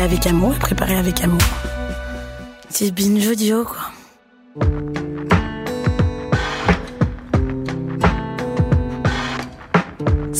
Avec amour et préparé avec amour. C'est binge audio, quoi.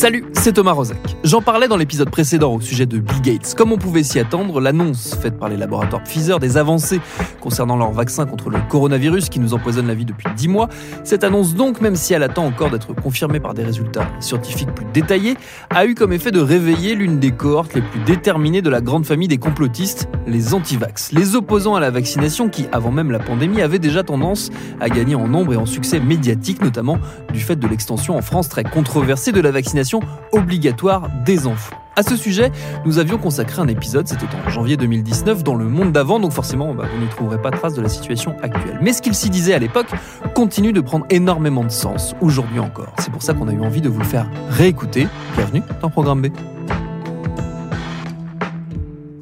Salut, c'est Thomas Rozek. J'en parlais dans l'épisode précédent au sujet de Bill Gates. Comme on pouvait s'y attendre, l'annonce faite par les laboratoires Pfizer des avancées concernant leur vaccin contre le coronavirus qui nous empoisonne la vie depuis 10 mois, cette annonce donc, même si elle attend encore d'être confirmée par des résultats scientifiques plus détaillés, a eu comme effet de réveiller l'une des cohortes les plus déterminées de la grande famille des complotistes, les antivax, les opposants à la vaccination qui, avant même la pandémie, avaient déjà tendance à gagner en nombre et en succès médiatique, notamment du fait de l'extension en France très controversée de la vaccination obligatoire des enfants. À ce sujet, nous avions consacré un épisode, c'était en janvier 2019, dans le monde d'avant, donc forcément, bah, vous n'y trouverez pas trace de la situation actuelle. Mais ce qu'il s'y disait à l'époque continue de prendre énormément de sens, aujourd'hui encore. C'est pour ça qu'on a eu envie de vous faire réécouter. Bienvenue dans Programme B.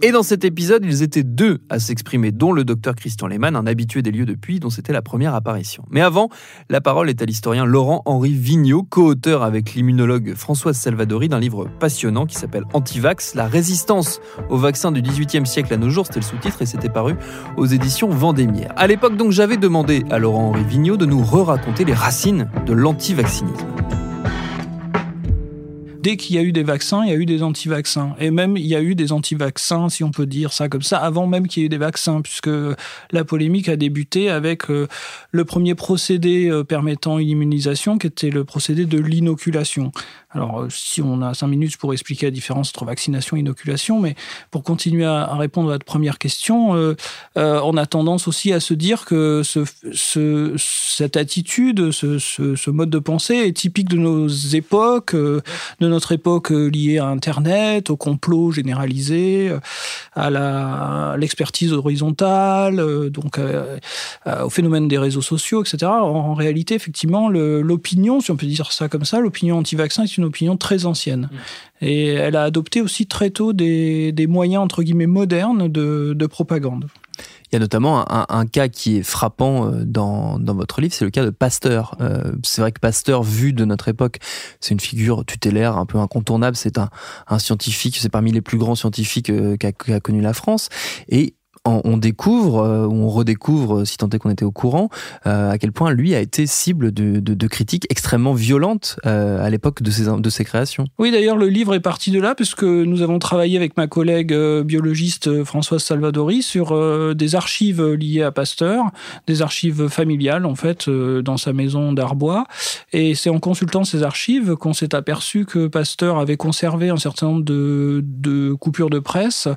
Et dans cet épisode, ils étaient deux à s'exprimer, dont le docteur Christian Lehmann, un habitué des lieux depuis, dont c'était la première apparition. Mais avant, la parole est à l'historien Laurent-Henri Vigneault, co-auteur avec l'immunologue Françoise Salvadori d'un livre passionnant qui s'appelle Antivax, la résistance au vaccin du XVIIIe siècle à nos jours, c'était le sous-titre et c'était paru aux éditions Vendémiaire. À l'époque, donc, j'avais demandé à Laurent-Henri Vigneault de nous re-raconter les racines de l'antivaccinisme dès qu'il y a eu des vaccins, il y a eu des anti-vaccins. Et même, il y a eu des anti-vaccins, si on peut dire ça comme ça, avant même qu'il y ait eu des vaccins, puisque la polémique a débuté avec euh, le premier procédé euh, permettant une immunisation, qui était le procédé de l'inoculation. Alors, euh, si on a cinq minutes pour expliquer la différence entre vaccination et inoculation, mais pour continuer à, répondre à votre première question, euh, euh, on a tendance aussi à se dire que ce, ce, cette attitude, ce, mode de pensée est typique de nos époques, de notre époque liée à Internet, au complot généralisé, à l'expertise horizontale, donc au phénomène des réseaux sociaux, etc. En, réalité, effectivement, l'opinion, si on peut dire ça comme ça, l'opinion anti-vaccin est une opinion très ancienne. Mm. Et elle a adopté aussi très tôt des, moyens, entre guillemets, modernes de, propagande. Il y a notamment un, cas qui est frappant euh, dans, votre livre, c'est le cas de Pasteur. Euh, c'est vrai que Pasteur, vu de notre époque, c'est une figure tutélaire un peu incontournable. C'est un, scientifique, c'est parmi les plus grands scientifiques euh, qu'a connu la France. Et on découvre, euh, ou on redécouvre, si tant est qu'on était au courant, euh, à quel point lui a été cible de, critiques extrêmement violentes euh, à l'époque de ses, de ses créations. Oui, d'ailleurs, le livre est parti de là, puisque nous avons travaillé avec ma collègue biologiste Françoise Salvadori sur des archives liées à Pasteur, des archives familiales, en fait, dans sa maison d'Arbois. Et c'est en consultant ces archives qu'on s'est aperçu que Pasteur avait conservé un certain nombre de, de coupures de presse,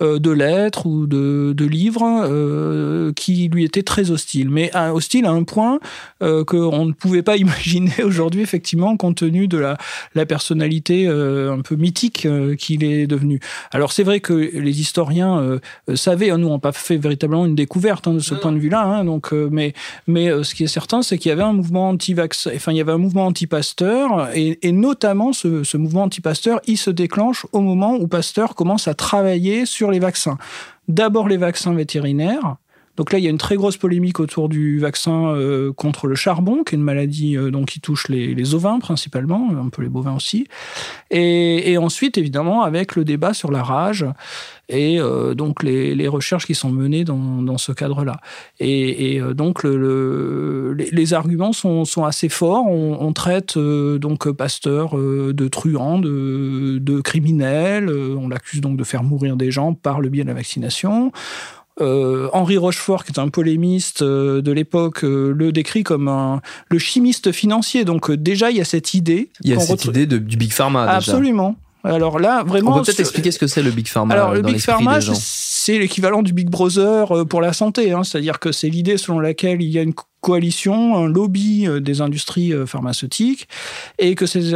de lettres ou de de livres euh, qui lui étaient très hostiles, mais hostile à un point euh, qu'on ne pouvait pas imaginer aujourd'hui, effectivement, compte tenu de la, la personnalité euh, un peu mythique qu'il est devenu. Alors c'est vrai que les historiens savaient, hein, nous on pas fait véritablement une découverte hein, de ce point de vue-là, hein, donc, mais, mais ce qui est certain, c'est qu'il y avait un mouvement anti-vaccin, enfin il y avait un mouvement anti-Pasteur, et, et, notamment ce, ce mouvement anti-Pasteur, il se déclenche au moment où Pasteur commence à travailler sur les vaccins d'abord les vaccins vétérinaires. Donc là, il y a une très grosse polémique autour du vaccin euh, contre le charbon, qui est une maladie euh, donc, qui touche les, ovins principalement, un peu les bovins aussi. Et, ensuite, évidemment, avec le débat sur la rage et euh, donc les, recherches qui sont menées dans, ce cadre-là. Et, donc les, arguments sont, assez forts. On, traite donc Pasteur de truand, de, de criminel. on l'accuse donc de faire mourir des gens par le biais de la vaccination. Euh, Henri Rochefort, qui est un polémiste euh, de l'époque, euh, le décrit comme un, le chimiste financier. Donc déjà, il y a cette idée. Il y a cette idée de, du Big Pharma. Absolument. Alors là, vraiment. On peut peut-être expliquer ce que c'est le Big Pharma. Alors, le Big Pharma, c'est l'équivalent du Big Brother pour la santé. Hein. C'est-à-dire que c'est l'idée selon laquelle il y a une coalition, un lobby des industries pharmaceutiques, et que ces,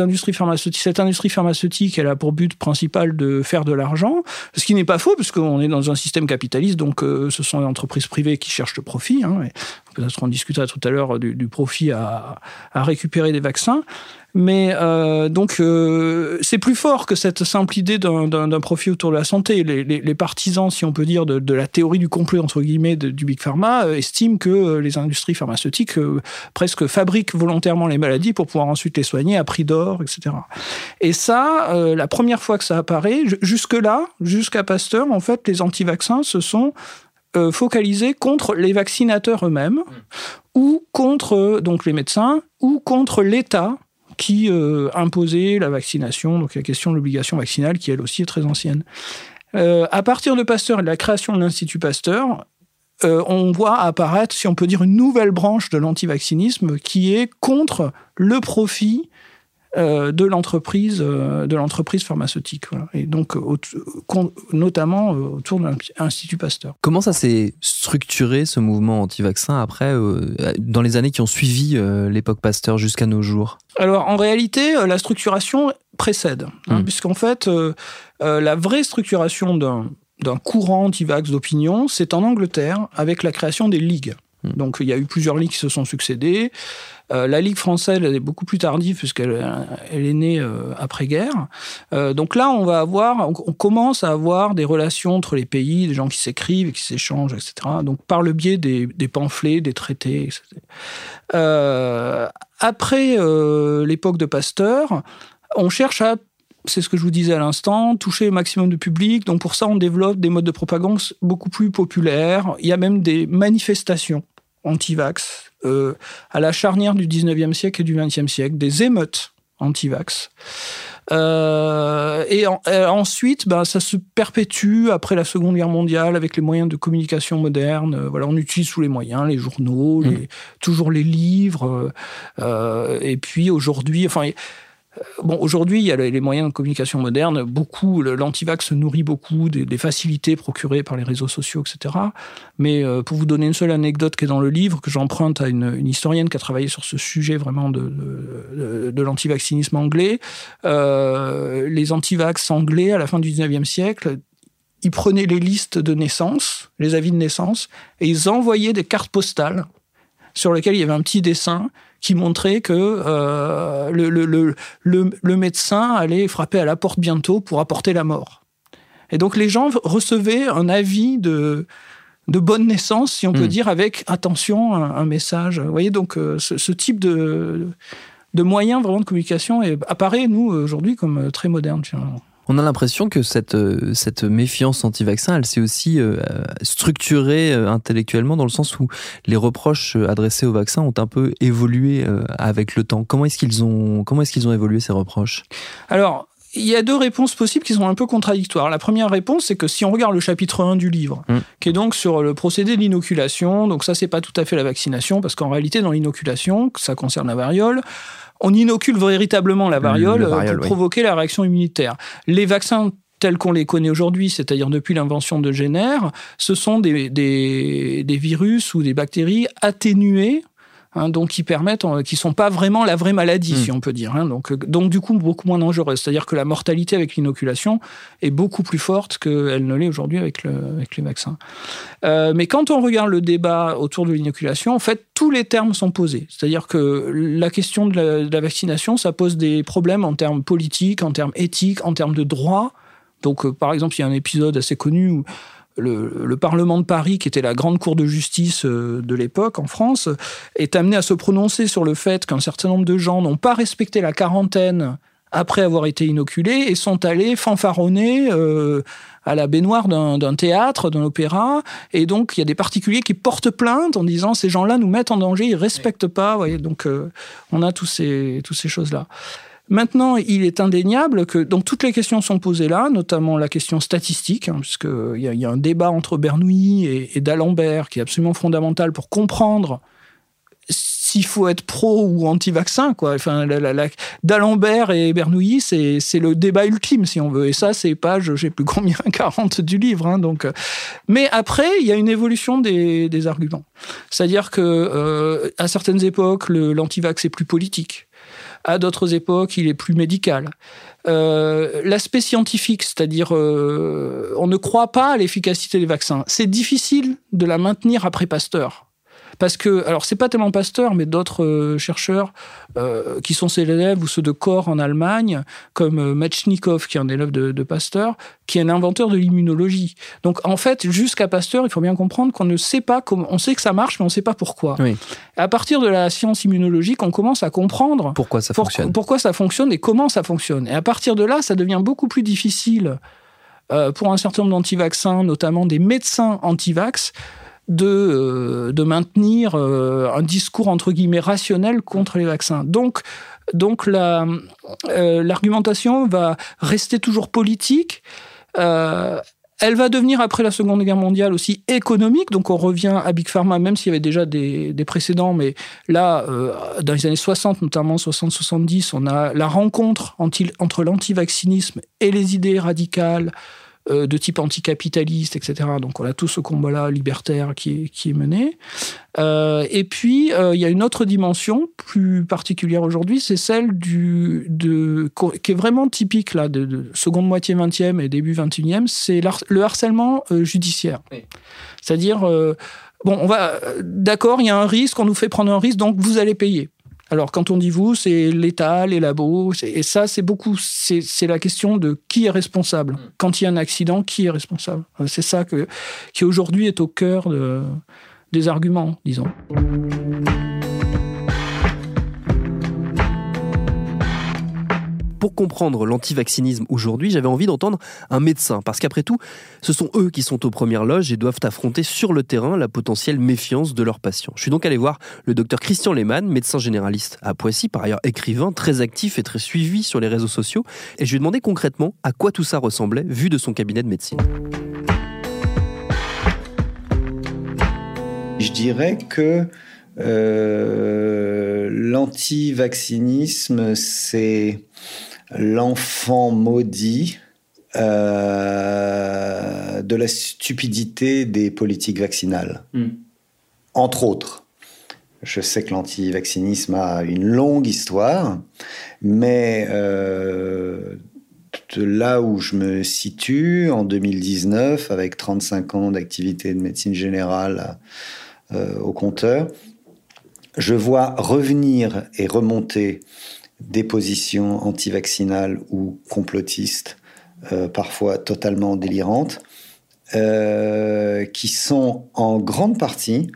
industries pharmaceutiques, cette industrie pharmaceutique, elle a pour but principal de faire de l'argent, ce qui n'est pas faux, puisqu'on est dans un système capitaliste, donc ce sont les entreprises privées qui cherchent le profit. Hein, peut-être on discutera tout à l'heure du, profit à récupérer des vaccins. Mais euh, donc, euh, c'est plus fort que cette simple idée d'un profit autour de la santé. Les, les, les, partisans, si on peut dire, de, de, la théorie du complot, entre guillemets, de, du Big Pharma, euh, estiment que les industries pharmaceutiques presque fabriquent volontairement les maladies pour pouvoir ensuite les soigner à prix d'or, etc. Et ça, la première fois que ça apparaît, jusque-là, jusqu'à Pasteur, en fait, les anti-vaccins se sont focalisés contre les vaccinateurs eux-mêmes, ou contre donc les médecins, ou contre l'État qui euh, imposait la vaccination, donc la question de l'obligation vaccinale, qui elle aussi est très ancienne. Euh, à partir de Pasteur et de la création de l'Institut Pasteur, euh, on voit apparaître, si on peut dire, une nouvelle branche de l'antivaccinisme qui est contre le profit de l'entreprise euh, de l'entreprise pharmaceutique voilà. et donc au, notamment euh, autour de l'Institut Pasteur. Comment ça s'est structuré ce mouvement anti-vaccin après dans les années qui ont suivi l'époque Pasteur jusqu'à nos jours? Alors en réalité la structuration précède hein, mmh. puisqu'en fait la vraie structuration d'un d'un courant anti-vax d'opinion, c'est en Angleterre avec la création des ligues. Mmh. Donc il y a eu plusieurs ligues qui se sont succédées. Euh, la Ligue française elle est beaucoup plus tardive puisqu'elle elle est née euh, après-guerre. Euh, donc là, on va avoir, on, commence à avoir des relations entre les pays, des gens qui s'écrivent qui s'échangent, etc. Donc par le biais des, pamphlets, des traités, etc. Euh, après euh, l'époque de Pasteur, on cherche à c'est ce que je vous disais à l'instant, toucher le maximum de public. Donc pour ça, on développe des modes de propagande beaucoup plus populaires. Il y a même des manifestations anti-vax euh, à la charnière du 19e siècle et du 20e siècle, des émeutes anti-vax. Euh, et, en, et, ensuite, ben, ça se perpétue après la Seconde Guerre mondiale avec les moyens de communication modernes. Euh, voilà, on utilise tous les moyens, les journaux, mmh. les, toujours les livres. Euh, et puis aujourd'hui, enfin, Aujourd'hui, il y a les moyens de communication modernes. Beaucoup, l'antivax se nourrit beaucoup des, facilités procurées par les réseaux sociaux, etc. Mais euh, pour vous donner une seule anecdote qui est dans le livre, que j'emprunte à une, une, historienne qui a travaillé sur ce sujet vraiment de, de, de l'antivaccinisme anglais, euh, les antivax anglais, à la fin du 19e siècle, ils prenaient les listes de naissance, les avis de naissance, et ils envoyaient des cartes postales sur lesquelles il y avait un petit dessin qui montrait que euh, le, le, le, le, médecin allait frapper à la porte bientôt pour apporter la mort. Et donc les gens recevaient un avis de, de bonne naissance, si on peut mmh. dire, avec attention, un, un, message. Vous voyez, donc euh, ce, ce, type de, de moyens vraiment de communication est, apparaît, nous, aujourd'hui, comme très moderne. Finalement. On a l'impression que cette, euh, cette méfiance anti-vaccin, elle s'est aussi euh, structurée euh, intellectuellement dans le sens où les reproches adressés au vaccin ont un peu évolué avec le temps. Comment est-ce qu'ils ont, comment est-ce qu'ils ont évolué ces reproches? Alors, il y a deux réponses possibles qui sont un peu contradictoires. La première réponse, c'est que si on regarde le chapitre 1 du livre, mmh. qui est donc sur le procédé de l'inoculation, donc ça, c'est pas tout à fait la vaccination, parce qu'en réalité, dans l'inoculation, ça concerne la variole, on inocule véritablement la variole, le, variole pour oui. provoquer la réaction immunitaire. Les vaccins tels qu'on les connaît aujourd'hui, c'est-à-dire depuis l'invention de Jenner, ce sont des, des, des virus ou des bactéries atténuées Hein, donc qui permettent, euh, qui sont pas vraiment la vraie maladie, mmh. si on peut dire. Hein, donc, euh, donc du coup beaucoup moins dangereuse. C'est-à-dire que la mortalité avec l'inoculation est beaucoup plus forte qu'elle ne l'est aujourd'hui avec, le, avec les vaccins. Euh, mais quand on regarde le débat autour de l'inoculation, en fait tous les termes sont posés. C'est-à-dire que la question de la, de la, vaccination, ça pose des problèmes en termes politiques, en termes éthiques, en termes de droit. Donc, euh, par exemple, il y a un épisode assez connu où le, le, Parlement de Paris, qui était la grande cour de justice euh, de l'époque en France, est amené à se prononcer sur le fait qu'un certain nombre de gens n'ont pas respecté la quarantaine après avoir été inoculés et sont allés fanfaronner euh, à la baignoire d'un théâtre, d'un opéra. Et donc, il y a des particuliers qui portent plainte en disant ces gens-là nous mettent en danger, ils respectent pas. Voyez, donc, euh, on a tous ces, tous ces choses-là. Maintenant, il est indéniable que donc toutes les questions sont posées là, notamment la question statistique, hein, puisqu'il y, y, a un débat entre Bernoulli et, d'Alembert qui est absolument fondamental pour comprendre s'il faut être pro ou anti-vaccin. Enfin, d'Alembert et Bernoulli, c'est le débat ultime, si on veut. Et ça, c'est page, je plus combien, 40 du livre. Hein, donc, euh. mais après, il y a une évolution des, arguments. C'est-à-dire que euh, certaines époques, l'anti-vax est plus politique. À d'autres époques, il est plus médical. Euh, l'aspect scientifique, c'est-à-dire on ne croit pas à l'efficacité des vaccins. C'est difficile de la maintenir après Pasteur. Parce que, alors, c'est pas tellement Pasteur, mais d'autres euh, chercheurs euh, qui sont ses élèves ou ceux de corps en Allemagne, comme euh, Metchnikov, qui est un élève de, Pasteur, qui est un inventeur de l'immunologie. Donc, en fait, jusqu'à Pasteur, il faut bien comprendre qu'on ne sait pas comment. On sait que ça marche, mais on ne sait pas pourquoi. À partir de la science immunologique, on commence à comprendre pourquoi ça fonctionne. Pourquoi ça fonctionne et comment ça fonctionne. Et à partir de là, ça devient beaucoup plus difficile pour un certain nombre d'antivaccins, notamment des médecins antivax, de, euh, de maintenir euh, un discours entre guillemets rationnel contre les vaccins. Donc, donc euh, l'argumentation va rester toujours politique. Elle va devenir, après la Seconde Guerre mondiale, aussi économique. Donc, on revient à Big Pharma, même s'il y avait déjà des, précédents. Mais là, dans les années 60, notamment 60-70, on a la rencontre entre l'antivaccinisme et les idées radicales euh, de type anticapitaliste, etc. Donc on a tout ce combat-là libertaire qui est, qui est mené. Euh, et puis, euh, il y a une autre dimension plus particulière aujourd'hui, c'est celle du, de, qui est vraiment typique là, de, seconde moitié 20e et début 21e, c'est le harcèlement judiciaire. C'est-à-dire, bon, on va, d'accord, il y a un risque, on nous fait prendre un risque, donc vous allez payer. Alors, quand on dit vous, c'est l'État, les labos, et ça, c'est beaucoup, c'est la question de qui est responsable. Mm. Quand il y a un accident, qui est responsable? C'est ça que, qui aujourd'hui est au cœur des arguments, disons. Pour comprendre l'antivaccinisme aujourd'hui, j'avais envie d'entendre un médecin, parce qu'après tout, ce sont eux qui sont aux premières loges et doivent affronter sur le terrain la potentielle méfiance de leurs patients. Je suis donc allé voir le docteur Christian Lehmann, médecin généraliste à Poissy, par ailleurs écrivain, très actif et très suivi sur les réseaux sociaux, et je lui ai demandé concrètement à quoi tout ça ressemblait vu de son cabinet de médecine. Je dirais que euh, l'antivaccinisme, c'est l'enfant maudit euh, de la stupidité des politiques vaccinales. Hmm. Entre autres. Je sais que l'antivaccinisme a une longue histoire, mais euh, de là où je me situe, en 2019, avec 35 ans d'activité de médecine générale euh, au compteur, je vois revenir et remonter des positions anti-vaccinales ou complotistes, euh, parfois totalement délirantes, euh, qui sont en grande partie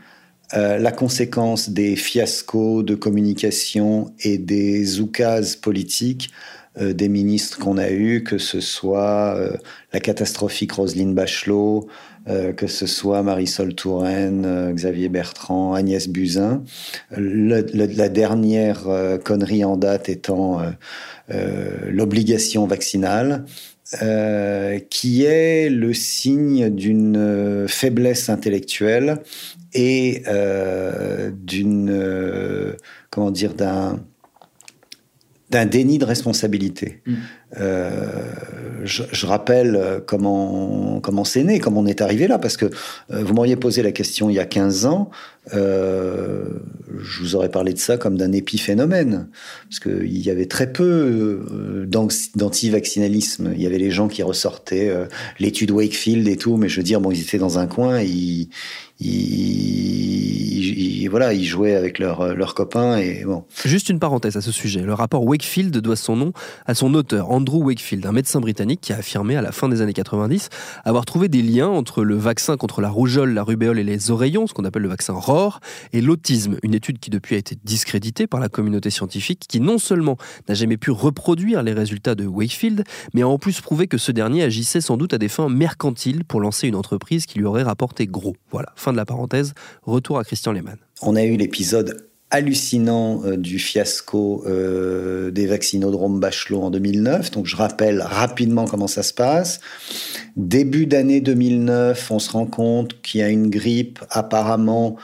euh, la conséquence des fiascos de communication et des oukases politiques des ministres qu'on a eus, que ce soit la catastrophique Roselyne Bachelot, euh, que ce soit Marisol Touraine, euh, Xavier Bertrand, Agnès Buzyn. la dernière euh, connerie en date étant l'obligation vaccinale. qui est le signe d'une faiblesse intellectuelle et d'une comment dire d'un d'un déni de responsabilité. Mm. Euh, je, rappelle comment comment c'est né, comment on est arrivé là, parce que euh, vous m'auriez posé la question il y a 15 ans, euh, je vous aurais parlé de ça comme d'un épiphénomène, parce qu'il y avait très peu d'anti-vaccinalisme. Il y avait les gens qui ressortaient l'étude Wakefield et tout, mais je veux dire, bon, ils étaient dans un coin, ils, ils, voilà, ils jouaient avec leurs leur copains et bon. Juste une parenthèse à ce sujet. Le rapport Wakefield doit son nom à son auteur, Andrew Wakefield, un médecin britannique qui a affirmé à la fin des années 90 avoir trouvé des liens entre le vaccin contre la rougeole, la rubéole et les oreillons, ce qu'on appelle le vaccin ROR, et l'autisme, une étude qui depuis a été discréditée par la communauté scientifique, qui non seulement n'a jamais pu reproduire les résultats de Wakefield, mais a en plus prouvé que ce dernier agissait sans doute à des fins mercantiles pour lancer une entreprise qui lui aurait rapporté gros. Voilà, fin de la parenthèse, retour à Christian Lehmann. On a eu l'épisode hallucinant euh, du fiasco euh, des vaccinodromes Bachelot en 2009. Donc je rappelle rapidement comment ça se passe. Début d'année 2009, on se rend compte qu'il y a une grippe apparemment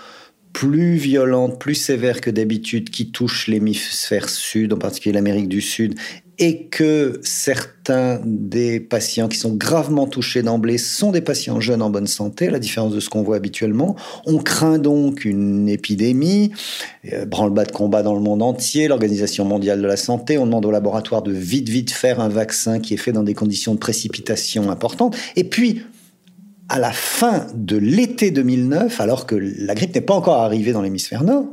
plus violente, plus sévère que d'habitude qui touche l'hémisphère sud, en particulier l'Amérique du Sud, et que certains des patients qui sont gravement touchés d'emblée sont des patients jeunes en bonne santé, à la différence de ce qu'on voit habituellement. On craint donc une épidémie, euh, branle-bas de combat dans le monde entier, l'Organisation mondiale de la santé, on demande au laboratoire de vite, vite faire un vaccin qui est fait dans des conditions de précipitation importantes. Et puis, à la fin de l'été 2009, alors que la grippe n'est pas encore arrivée dans l'hémisphère nord,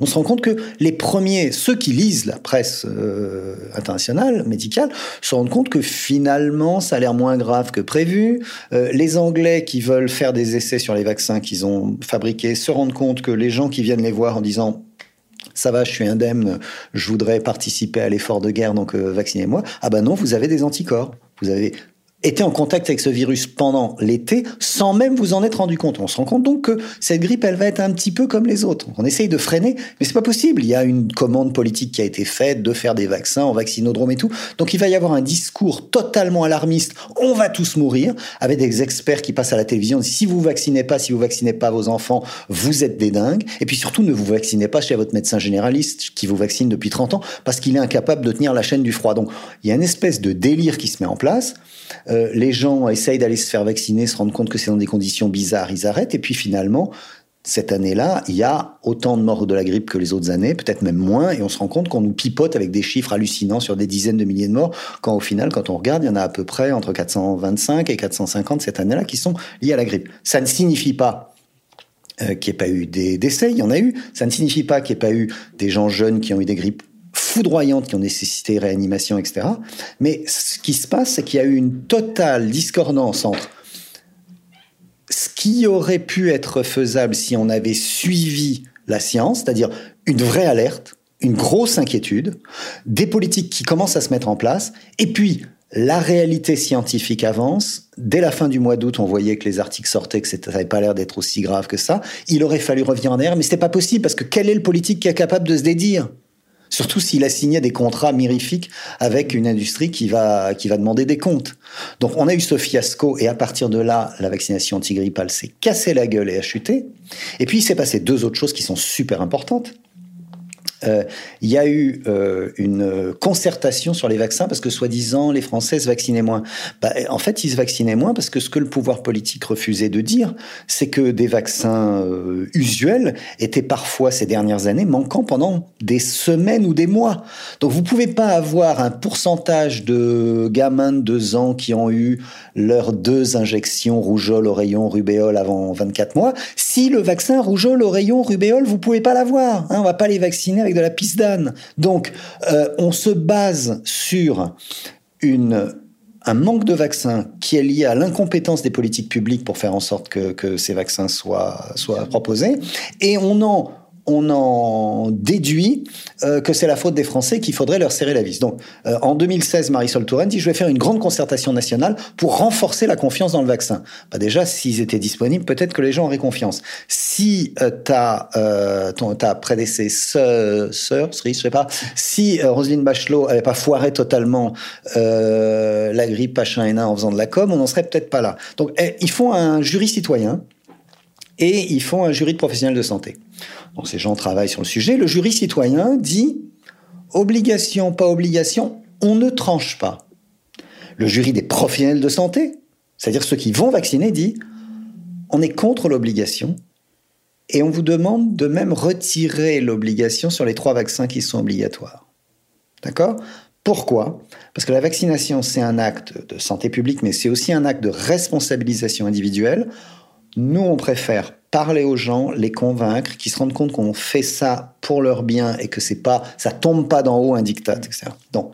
on se rend compte que les premiers, ceux qui lisent la presse euh, internationale, médicale, se rendent compte que finalement, ça a l'air moins grave que prévu. Euh, les Anglais qui veulent faire des essais sur les vaccins qu'ils ont fabriqués se rendent compte que les gens qui viennent les voir en disant ça va, je suis indemne, je voudrais participer à l'effort de guerre, donc euh, vaccinez-moi. Ah ben non, vous avez des anticorps. Vous avez été en contact avec ce virus pendant l'été sans même vous en être rendu compte. On se rend compte donc que cette grippe, elle va être un petit peu comme les autres. On essaye de freiner, mais c'est pas possible. Il y a une commande politique qui a été faite de faire des vaccins en vaccinodrome et tout. Donc il va y avoir un discours totalement alarmiste. On va tous mourir avec des experts qui passent à la télévision. Si vous vaccinez pas, si vous vaccinez pas vos enfants, vous êtes des dingues. Et puis surtout, ne vous vaccinez pas chez votre médecin généraliste qui vous vaccine depuis 30 ans parce qu'il est incapable de tenir la chaîne du froid. Donc il y a une espèce de délire qui se met en place. Euh, les gens essayent d'aller se faire vacciner, se rendent compte que c'est dans des conditions bizarres, ils arrêtent. Et puis finalement, cette année-là, il y a autant de morts de la grippe que les autres années, peut-être même moins, et on se rend compte qu'on nous pipote avec des chiffres hallucinants sur des dizaines de milliers de morts, quand au final, quand on regarde, il y en a à peu près entre 425 et 450 cette année-là qui sont liés à la grippe. Ça ne signifie pas euh, qu'il n'y ait pas eu des décès, il y en a eu. Ça ne signifie pas qu'il n'y ait pas eu des gens jeunes qui ont eu des grippes foudroyantes qui ont nécessité réanimation, etc. Mais ce qui se passe, c'est qu'il y a eu une totale discordance entre ce qui aurait pu être faisable si on avait suivi la science, c'est-à-dire une vraie alerte, une grosse inquiétude, des politiques qui commencent à se mettre en place, et puis la réalité scientifique avance. Dès la fin du mois d'août, on voyait que les articles sortaient, que ça n'avait pas l'air d'être aussi grave que ça. Il aurait fallu revenir en arrière, mais c'était pas possible parce que quel est le politique qui est capable de se dédire? Surtout s'il a signé des contrats mirifiques avec une industrie qui va, qui va demander des comptes. Donc on a eu ce fiasco et à partir de là, la vaccination antigrippale s'est cassée la gueule et a chuté. Et puis il s'est passé deux autres choses qui sont super importantes. Euh, il y a eu euh, une concertation sur les vaccins parce que soi-disant les Français se vaccinaient moins. Bah, en fait, ils se vaccinaient moins parce que ce que le pouvoir politique refusait de dire, c'est que des vaccins euh, usuels étaient parfois ces dernières années manquants pendant des semaines ou des mois. Donc vous pouvez pas avoir un pourcentage de gamins de deux ans qui ont eu leurs deux injections rougeole, oreillon, rubéole avant 24 mois. Si le vaccin rougeole, oreillon, rubéole, vous pouvez pas l'avoir. Hein, on va pas les vacciner avec de la piste d'âne. Donc, euh, on se base sur une un manque de vaccins qui est lié à l'incompétence des politiques publiques pour faire en sorte que, que ces vaccins soient, soient proposés. Et on en on en déduit euh, que c'est la faute des Français qu'il faudrait leur serrer la vis. Donc, euh, en 2016, Marisol Touraine dit je vais faire une grande concertation nationale pour renforcer la confiance dans le vaccin. Bah déjà, s'ils étaient disponibles, peut-être que les gens auraient confiance. Si euh, ta, ton, ta prédécesseur, sœur, je sais pas, si Roselyne Bachelot avait pas foiré totalement la grippe H1N1 en faisant de la com, on n'en serait peut-être pas là. Donc, eh, ils font un jury citoyen et ils font un jury de professionnels de santé. Donc ces gens travaillent sur le sujet. Le jury citoyen dit obligation, pas obligation, on ne tranche pas. Le jury des professionnels de santé, c'est-à-dire ceux qui vont vacciner, dit on est contre l'obligation et on vous demande de même retirer l'obligation sur les trois vaccins qui sont obligatoires. D'accord? Pourquoi? Parce que la vaccination, c'est un acte de santé publique, mais c'est aussi un acte de responsabilisation individuelle. Nous, on préfère parler aux gens, les convaincre, qu'ils se rendent compte qu'on fait ça pour leur bien et que c'est pas, ça tombe pas d'en haut un diktat, etc. Donc,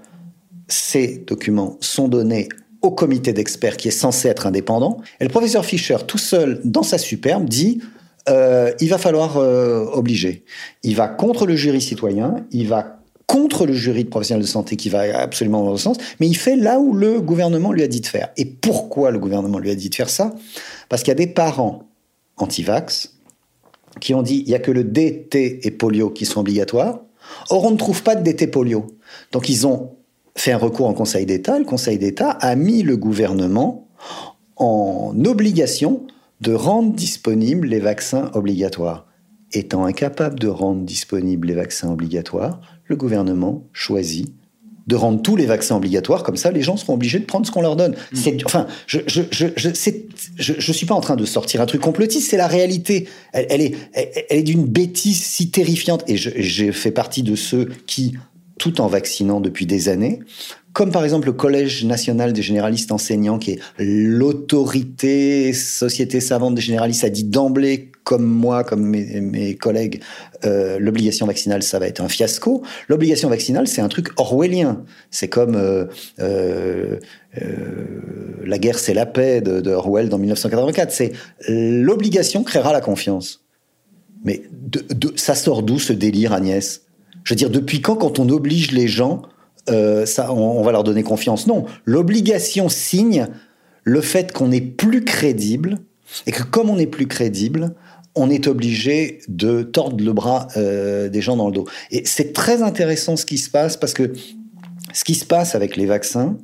ces documents sont donnés au comité d'experts qui est censé être indépendant. Et le professeur Fischer, tout seul, dans sa superbe, dit euh, il va falloir euh, obliger. Il va contre le jury citoyen, il va contre le jury de professionnels de santé qui va absolument dans le sens, mais il fait là où le gouvernement lui a dit de faire. Et pourquoi le gouvernement lui a dit de faire ça? Parce qu'il y a des parents anti-vax qui ont dit il n'y a que le DT et polio qui sont obligatoires. Or, on ne trouve pas de DT polio. Donc, ils ont fait un recours en Conseil d'État. Le Conseil d'État a mis le gouvernement en obligation de rendre disponibles les vaccins obligatoires. étant incapable de rendre disponibles les vaccins obligatoires, le gouvernement choisit de rendre tous les vaccins obligatoires, comme ça les gens seront obligés de prendre ce qu'on leur donne. Mm. C'est, enfin, je je, je, je, je, suis pas en train de sortir un truc complotiste, c'est la réalité. Elle, elle est, elle, est d'une bêtise si terrifiante. Et j'ai fait partie de ceux qui, tout en vaccinant depuis des années, comme par exemple le Collège national des généralistes enseignants, qui est l'autorité société savante des généralistes, a dit d'emblée, comme moi, comme mes, collègues, euh, l'obligation vaccinale, ça va être un fiasco. L'obligation vaccinale, c'est un truc orwellien. C'est comme euh, euh, la guerre, c'est la paix de, Orwell dans 1984. C'est l'obligation créera la confiance. Mais de, ça sort d'où ce délire, Agnès? Je veux dire, depuis quand, quand on oblige les gens euh, on, va leur donner confiance. Non, l'obligation signe le fait qu'on est plus crédible et que comme on est plus crédible, on est obligé de tordre le bras euh, des gens dans le dos. Et c'est très intéressant ce qui se passe parce que ce qui se passe avec les vaccins,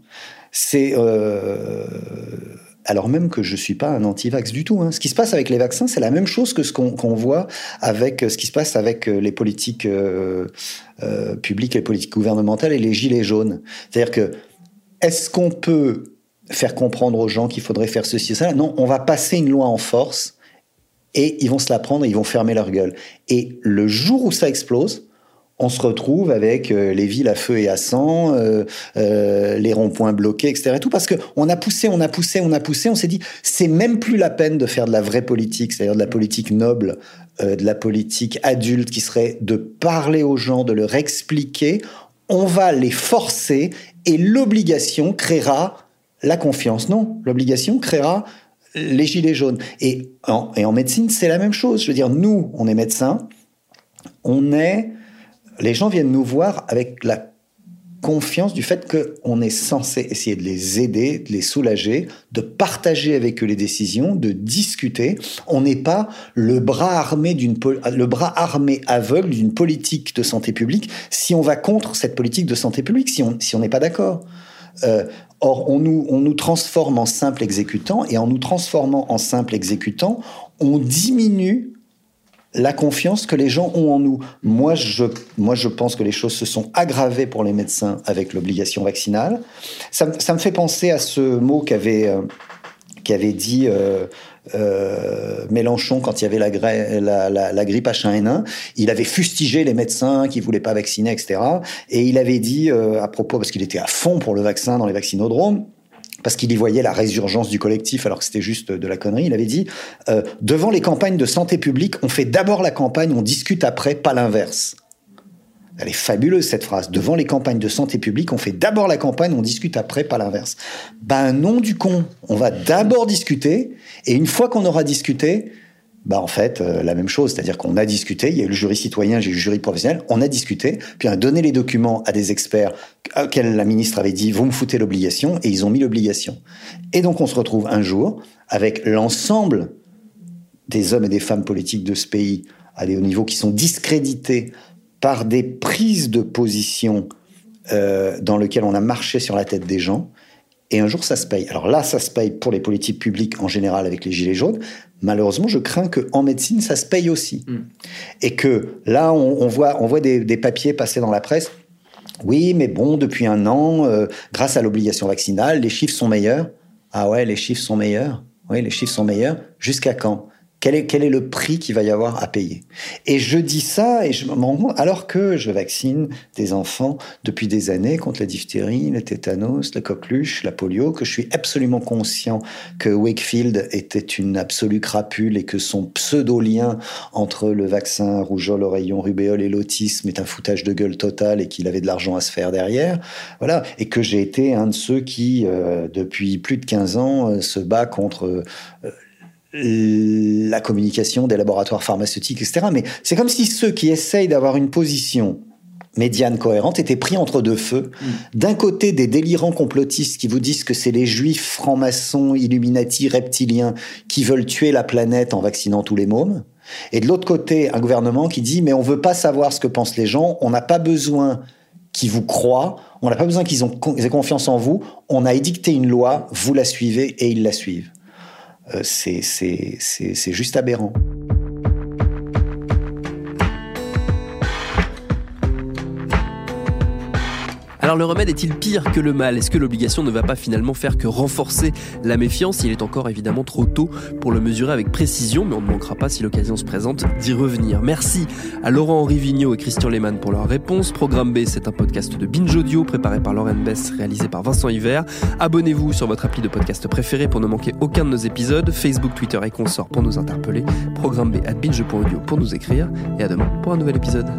c'est euh, alors même que je ne suis pas un anti-vax du tout. Hein. Ce qui se passe avec les vaccins, c'est la même chose que ce qu'on voit avec euh, ce qui se passe avec euh, les politiques euh, publiques, les politiques gouvernementales et les gilets jaunes. C'est-à-dire que est-ce qu'on peut faire comprendre aux gens qu'il faudrait faire ceci et ça Non, on va passer une loi en force et ils vont se la prendre et ils vont fermer leur gueule. Et le jour où ça explose, on se retrouve avec euh, les villes à feu et à sang, euh, euh, les ronds-points bloqués, etc. tout parce que on a poussé, on a poussé, on a poussé, on s'est dit c'est même plus la peine de faire de la vraie politique, c'est-à-dire de la politique noble, de la politique adulte qui serait de parler aux gens, de leur expliquer. On va les forcer et l'obligation créera la confiance. Non, l'obligation créera les gilets jaunes. Et en, et en médecine, c'est la même chose. Je veux dire, nous, on est médecins, on est les gens viennent nous voir avec la confiance du fait qu'on est censé essayer de les aider, de les soulager, de partager avec eux les décisions, de discuter. On n'est pas le bras armé d'une le bras armé aveugle d'une politique de santé publique si on va contre cette politique de santé publique, si on si on n'est pas d'accord. Euh, or, on nous, on nous transforme en simple exécutant, et en nous transformant en simple exécutant, on diminue la confiance que les gens ont en nous. Moi, je, moi, je pense que les choses se sont aggravées pour les médecins avec l'obligation vaccinale. Ça, me fait penser à ce mot qu'avait euh, dit euh, euh, Mélenchon quand il y avait la, grippe H1N1. Il avait fustigé les médecins qui voulaient pas vacciner, etc. Et il avait dit à propos, parce qu'il était à fond pour le vaccin dans les vaccinodromes, parce qu'il y voyait la résurgence du collectif alors que c'était juste de la connerie. Il avait dit euh, devant les campagnes de santé publique, on fait d'abord la campagne, on discute après, pas l'inverse. Elle est fabuleuse cette phrase. Devant les campagnes de santé publique, on fait d'abord la campagne, on discute après, pas l'inverse. Ben non du con. On va d'abord discuter et une fois qu'on aura discuté, bah en fait euh, la même chose, c'est-à-dire qu'on a discuté, il y a eu le jury citoyen, j'ai eu le jury professionnel, on a discuté, puis on a donné les documents à des experts auxquels la ministre avait dit vous me foutez l'obligation et ils ont mis l'obligation. Et donc on se retrouve un jour avec l'ensemble des hommes et des femmes politiques de ce pays à des hauts niveaux qui sont discrédités par des prises de position euh, dans lesquelles on a marché sur la tête des gens. Et un jour, ça se paye. Alors là, ça se paye pour les politiques publiques en général avec les gilets jaunes, malheureusement, je crains qu'en médecine, ça se paye aussi. Mm. Et que là, on, voit, on voit des, papiers passer dans la presse. Oui, mais bon, depuis un an, euh, grâce à l'obligation vaccinale, les chiffres sont meilleurs. Ah ouais, les chiffres sont meilleurs. Oui, les chiffres sont meilleurs. Jusqu'à quand? Quel est, le prix qu'il va y avoir à payer? Et je dis ça, et je me rends compte, alors que je vaccine des enfants depuis des années contre la diphtérie, le tétanos, la coqueluche, la polio, que je suis absolument conscient que Wakefield était une absolue crapule et que son pseudo-lien entre le vaccin rougeole, oreillon, rubéole et l'autisme est un foutage de gueule total et qu'il avait de l'argent à se faire derrière. Voilà. Et que j'ai été un de ceux qui, euh, depuis plus de 15 ans, euh, se bat contre euh, la communication des laboratoires pharmaceutiques, etc. Mais c'est comme si ceux qui essayent d'avoir une position médiane cohérente étaient pris entre deux feux. Mm. D'un côté, des délirants complotistes qui vous disent que c'est les juifs francs-maçons, illuminati, reptiliens qui veulent tuer la planète en vaccinant tous les mômes. Et de l'autre côté, un gouvernement qui dit mais on veut pas savoir ce que pensent les gens, on n'a pas besoin qu'ils vous croient, on n'a pas besoin qu'ils aient confiance en vous, on a édicté une loi, vous la suivez et ils la suivent. Euh, c'est juste aberrant. Alors le remède est-il pire que le mal? Est-ce que l'obligation ne va pas finalement faire que renforcer la méfiance? Il est encore évidemment trop tôt pour le mesurer avec précision, mais on ne manquera pas si l'occasion se présente d'y revenir. Merci à Laurent-Henri Vigneault et Christian Lehmann pour leur réponse. Programme B, c'est un podcast de Binge Audio préparé par Lauren Bess, réalisé par Vincent Hiver. Abonnez-vous sur votre appli de podcast préféré pour ne manquer aucun de nos épisodes. Facebook, Twitter et consorts pour nous interpeller. Programme B at binge.audio pour nous écrire. Et à demain pour un nouvel épisode.